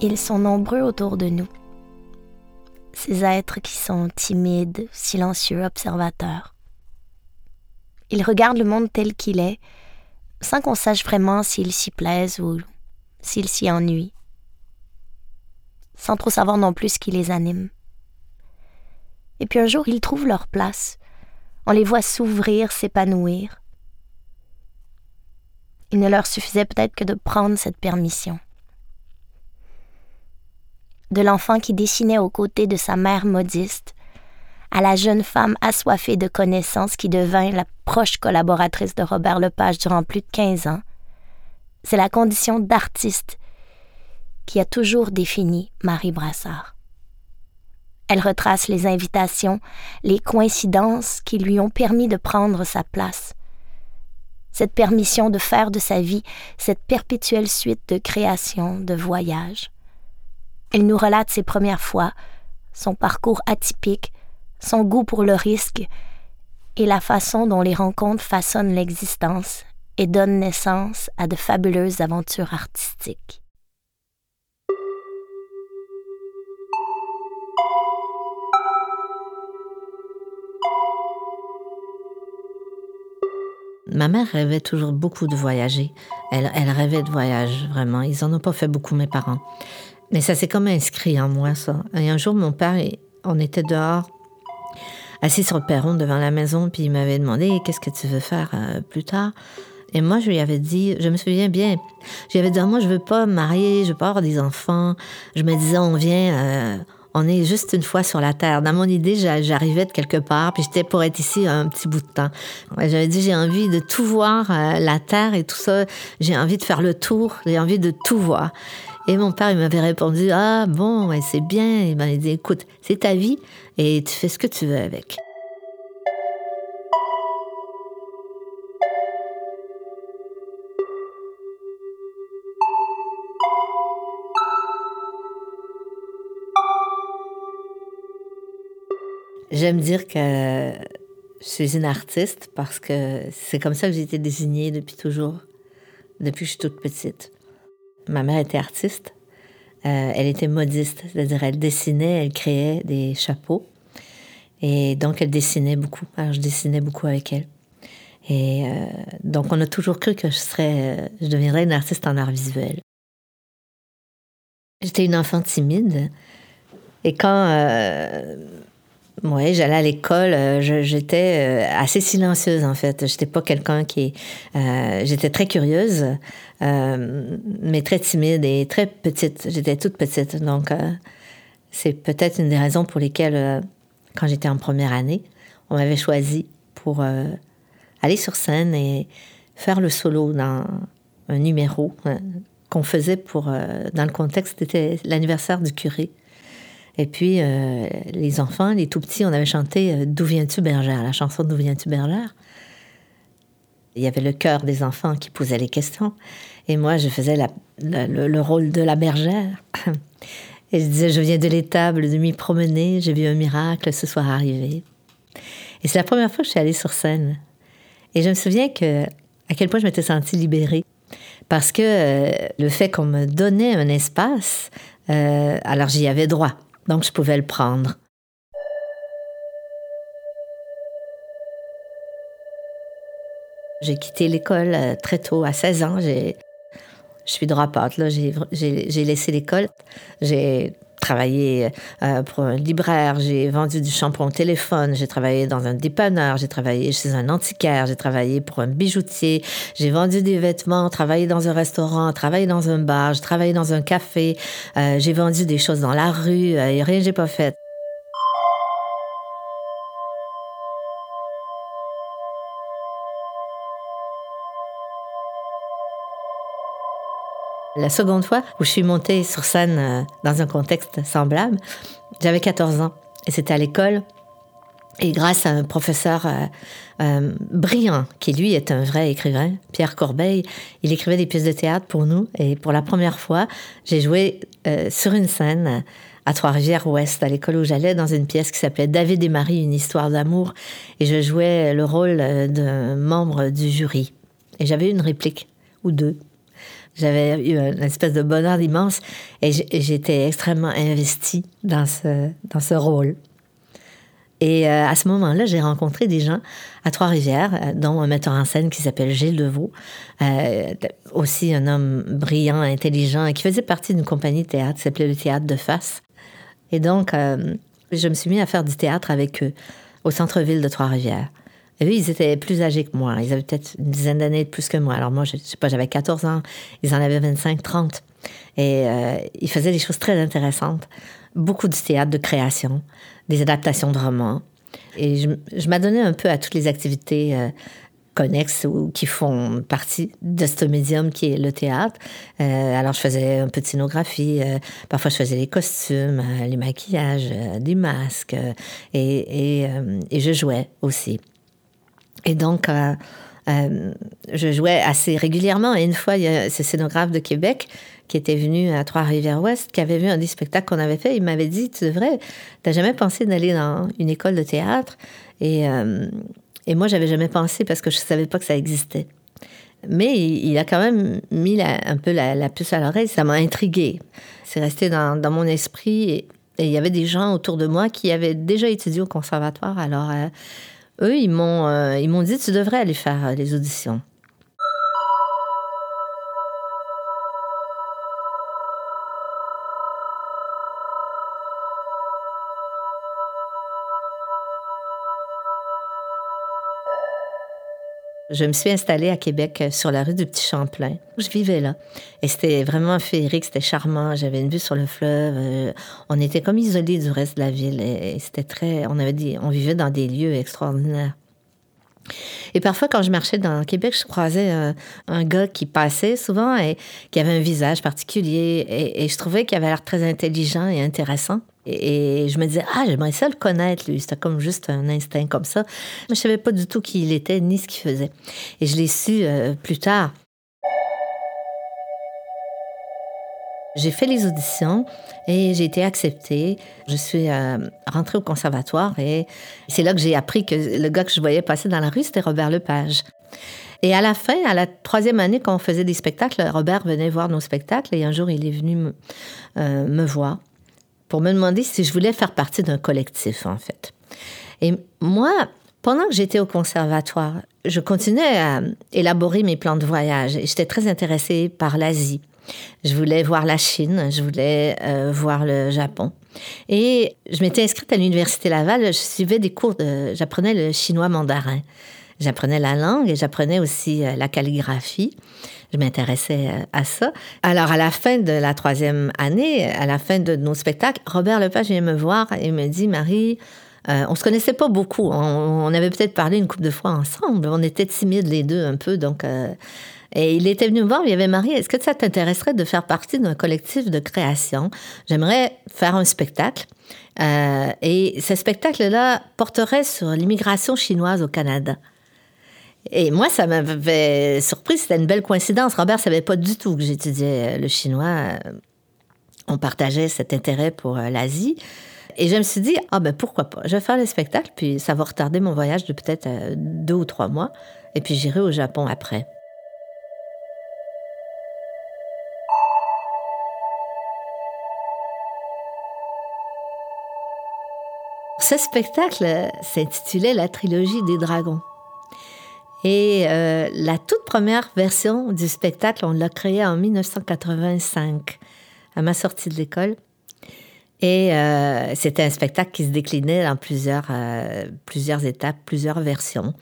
Ils sont nombreux autour de nous. Ces êtres qui sont timides, silencieux, observateurs. Ils regardent le monde tel qu'il est, sans qu'on sache vraiment s'ils s'y plaisent ou s'ils s'y ennuient, sans trop savoir non plus ce qui les anime. Et puis un jour, ils trouvent leur place. On les voit s'ouvrir, s'épanouir. Il ne leur suffisait peut-être que de prendre cette permission de l'enfant qui dessinait aux côtés de sa mère modiste, à la jeune femme assoiffée de connaissances qui devint la proche collaboratrice de Robert Lepage durant plus de 15 ans, c'est la condition d'artiste qui a toujours défini Marie Brassard. Elle retrace les invitations, les coïncidences qui lui ont permis de prendre sa place. Cette permission de faire de sa vie cette perpétuelle suite de créations, de voyages. Elle nous relate ses premières fois, son parcours atypique, son goût pour le risque et la façon dont les rencontres façonnent l'existence et donnent naissance à de fabuleuses aventures artistiques. Ma mère rêvait toujours beaucoup de voyager. Elle, rêvait de voyage, vraiment. Ils en ont pas fait beaucoup, mes parents. Mais ça s'est comme inscrit en moi, ça. Et un jour, mon père, on était dehors, assis sur le perron devant la maison, puis il m'avait demandé Qu'est-ce que tu veux faire euh, plus tard Et moi, je lui avais dit Je me souviens bien. Je lui avais dit ah, Moi, je veux pas me marier, je veux pas avoir des enfants. Je me disais On vient. Euh, on est juste une fois sur la Terre. Dans mon idée, j'arrivais de quelque part, puis j'étais pour être ici un petit bout de temps. J'avais dit, j'ai envie de tout voir, euh, la Terre et tout ça. J'ai envie de faire le tour, j'ai envie de tout voir. Et mon père, il m'avait répondu Ah bon, c'est bien. Il m'a dit Écoute, c'est ta vie et tu fais ce que tu veux avec. J'aime dire que je suis une artiste parce que c'est comme ça que j'ai été désignée depuis toujours, depuis que je suis toute petite. Ma mère était artiste. Euh, elle était modiste, c'est-à-dire elle dessinait, elle créait des chapeaux. Et donc elle dessinait beaucoup. Alors je dessinais beaucoup avec elle. Et euh, donc on a toujours cru que je serais, euh, je deviendrais une artiste en art visuel. J'étais une enfant timide. Et quand oui, j'allais à l'école. Euh, j'étais euh, assez silencieuse en fait. J'étais pas quelqu'un qui. Euh, j'étais très curieuse, mais très timide et très petite. J'étais toute petite, donc c'est peut-être une des raisons pour lesquelles, quand j'étais en première année, on m'avait choisi pour aller sur scène et faire le solo dans un numéro qu'on faisait pour dans le contexte c'était l'anniversaire du curé. Et puis, euh, les enfants, les tout petits, on avait chanté euh, D'où viens-tu, bergère La chanson D'où viens-tu, bergère Il y avait le cœur des enfants qui posait les questions. Et moi, je faisais le, rôle de la bergère. Et je disais Je viens de l'étable de m'y promener, j'ai vu un miracle ce soir arrivé. Et c'est la première fois que je suis allée sur scène. Et je me souviens que, à quel point je m'étais sentie libérée. Parce que euh, le fait qu'on me donnait un espace, alors j'y avais droit donc je pouvais le prendre. J'ai quitté l'école euh, très tôt, à 16 ans. Je suis dropout, là. J'ai laissé l'école. J'ai travaillé euh, pour un libraire, j'ai vendu du shampoing au téléphone, j'ai travaillé dans un dépanneur, j'ai travaillé chez un antiquaire, j'ai travaillé pour un bijoutier, j'ai vendu des vêtements, travaillé dans un restaurant, travaillé dans un bar, j'ai travaillé dans un café, euh, j'ai vendu des choses dans la rue euh, et rien j'ai pas fait. La seconde fois où je suis montée sur scène euh, dans un contexte semblable, j'avais 14 ans et c'était à l'école. Et grâce à un professeur euh, euh, brillant, qui lui est un vrai écrivain, Pierre Corbeil, il écrivait des pièces de théâtre pour nous. Et pour la première fois, j'ai joué sur une scène à Trois-Rivières-Ouest, à l'école où j'allais, dans une pièce qui s'appelait David et Marie, une histoire d'amour. Et je jouais le rôle d'un membre du jury. Et j'avais une réplique ou deux J'avais eu une espèce de bonheur immense et j'étais extrêmement investie dans ce, dans ce rôle. Et euh, à ce moment-là, j'ai rencontré des gens à Trois-Rivières, euh, dont un metteur en scène qui s'appelle Gilles Deveau, euh, aussi un homme brillant, intelligent, qui faisait partie d'une compagnie de théâtre qui s'appelait le Théâtre de Face. Et donc, je me suis mis à faire du théâtre avec eux au centre-ville de Trois-Rivières. Et eux, ils étaient plus âgés que moi. Ils avaient peut-être une dizaine d'années de plus que moi. Alors moi, je, sais pas, j'avais 14 ans. Ils en avaient 25, 30. Et ils faisaient des choses très intéressantes. Beaucoup de théâtre de création des adaptations de romans. Et je, je m'adonnais un peu à toutes les activités euh, connexes ou qui font partie de ce médium qui est le théâtre. Euh, alors, je faisais un peu de scénographie. Euh, parfois, je faisais les costumes, les maquillages, des masques. et, je jouais aussi. Et donc, je jouais assez régulièrement. Et une fois, il y a ce scénographe de Québec qui était venu à Trois-Rivières-Ouest, qui avait vu un des spectacles qu'on avait fait. Il m'avait dit, tu devrais, t'as jamais pensé d'aller dans une école de théâtre? Et, euh, et moi, j'avais jamais pensé parce que je savais pas que ça existait. Mais il, a quand même mis un peu la, puce à l'oreille. Ça m'a intriguée. C'est resté dans, dans, mon esprit. Et, il y avait des gens autour de moi qui avaient déjà étudié au conservatoire. Alors, euh, eux, ils m'ont, euh, ils m'ont dit, tu devrais aller faire les auditions. Je me suis installée à Québec euh, sur la rue du Petit Champlain. Je vivais là. Et c'était vraiment féerique, c'était charmant. J'avais une vue sur le fleuve. Euh, on était comme isolés du reste de la ville. Et c'était très. On avait dit, on vivait dans des lieux extraordinaires. Et parfois, quand je marchais dans Québec, je croisais un, gars qui passait souvent et qui avait un visage particulier. Et, je trouvais qu'il avait l'air très intelligent et intéressant. Et, je me disais, ah, j'aimerais ça le connaître, lui. C'était comme juste un instinct comme ça. Mais je savais pas du tout qui il était ni ce qu'il faisait. Et je l'ai su euh, plus tard. J'ai fait les auditions et j'ai été acceptée. Je suis euh, rentrée au conservatoire et c'est là que j'ai appris que le gars que je voyais passer dans la rue, c'était Robert Lepage. Et à la fin, à la troisième année, quand on faisait des spectacles, Robert venait voir nos spectacles et un jour, il est venu me, euh, me voir pour me demander si je voulais faire partie d'un collectif, en fait. Et moi, pendant que j'étais au conservatoire, je continuais à élaborer mes plans de voyage et j'étais très intéressée par l'Asie. Je voulais voir la Chine, je voulais euh, voir le Japon. Et je m'étais inscrite à l'Université Laval, je suivais des cours. J'apprenais le chinois mandarin. J'apprenais la langue et j'apprenais aussi euh, la calligraphie. Je m'intéressais euh, à ça. Alors, à la fin de la troisième année, à la fin de nos spectacles, Robert Lepage vient me voir et me dit, Marie, on se connaissait pas beaucoup. On, avait peut-être parlé une couple de fois ensemble. On était timides les deux un peu, donc et il était venu me voir, il y avait Marie, est-ce que ça t'intéresserait de faire partie d'un collectif de création? J'aimerais faire un spectacle. Euh, et ce spectacle-là porterait sur l'immigration chinoise au Canada. Et moi, ça m'avait surpris, c'était une belle coïncidence. Robert savait pas du tout que j'étudiais le chinois. On partageait cet intérêt pour euh, l'Asie. Et je me suis dit, ah ben pourquoi pas, je vais faire le spectacle, puis ça va retarder mon voyage de peut-être euh, deux ou trois mois, et puis j'irai au Japon après. Ce spectacle s'intitulait La trilogie des dragons. Et euh, la toute première version du spectacle, on l'a créé en 1985, à ma sortie de l'école. Et euh, c'était un spectacle qui se déclinait dans plusieurs, euh, plusieurs étapes, plusieurs versions.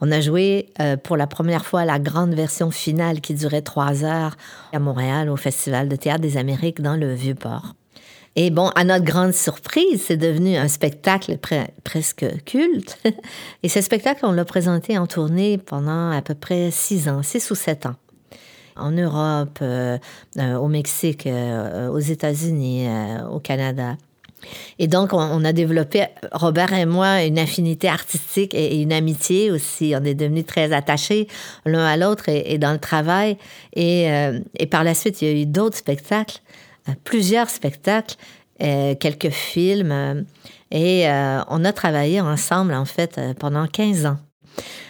On a joué pour la première fois la grande version finale qui durait trois heures à Montréal au Festival de théâtre des Amériques dans le Vieux-Port. Et bon, à notre grande surprise, c'est devenu un spectacle presque culte. Et ce spectacle, on l'a présenté en tournée pendant à peu près six ans, six ou sept ans. En Europe, euh, euh, au Mexique, euh, aux États-Unis, au Canada. Et donc, on, a développé, Robert et moi, une affinité artistique et, une amitié aussi. On est devenus très attachés l'un à l'autre et, dans le travail. Et, et par la suite, il y a eu d'autres spectacles plusieurs spectacles, euh, quelques films, euh, et euh, on a travaillé ensemble, en fait, pendant 15 ans.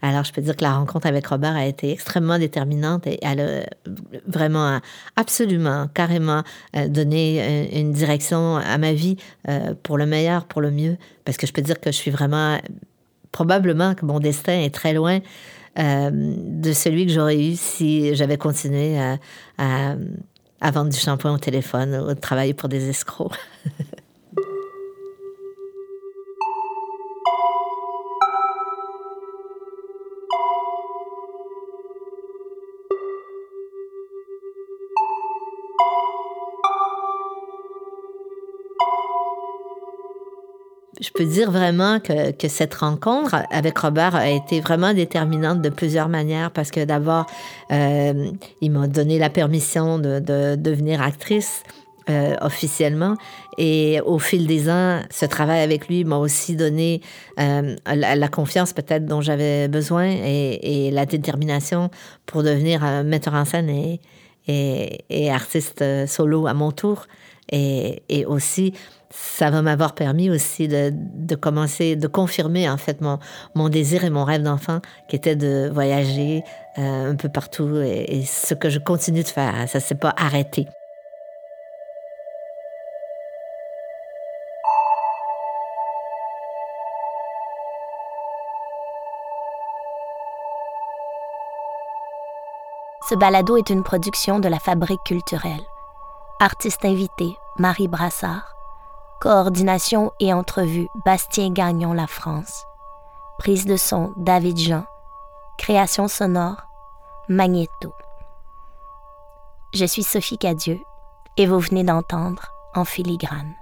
Alors, je peux dire que la rencontre avec Robert a été extrêmement déterminante et elle a vraiment, absolument, carrément donné une direction à ma vie pour le meilleur, pour le mieux. Parce que je peux dire que je suis vraiment, probablement que mon destin est très loin de celui que j'aurais eu si j'avais continué à, à vendre du shampoing au téléphone ou travailler pour des escrocs. je peux dire vraiment que, cette rencontre avec Robert a été vraiment déterminante de plusieurs manières parce que d'abord, euh, il m'a donné la permission de, de devenir actrice. Euh, officiellement. Et au fil des ans, ce travail avec lui m'a aussi donné euh, la, confiance peut-être dont j'avais besoin et, la détermination pour devenir un metteur en scène et, et, artiste solo à mon tour. Et aussi ça va m'avoir permis aussi de, commencer, de confirmer en fait mon, désir et mon rêve d'enfant qui était de voyager euh, un peu partout et, et, ce que je continue de faire. Ça ne s'est pas arrêté. Ce balado est une production de la Fabrique culturelle. Artiste invité, Marie Brassard. Coordination et entrevue Bastien Gagnon La France. Prise de son David Jean. Création sonore Magnéto. Je suis Sophie Cadieux et vous venez d'entendre En filigrane.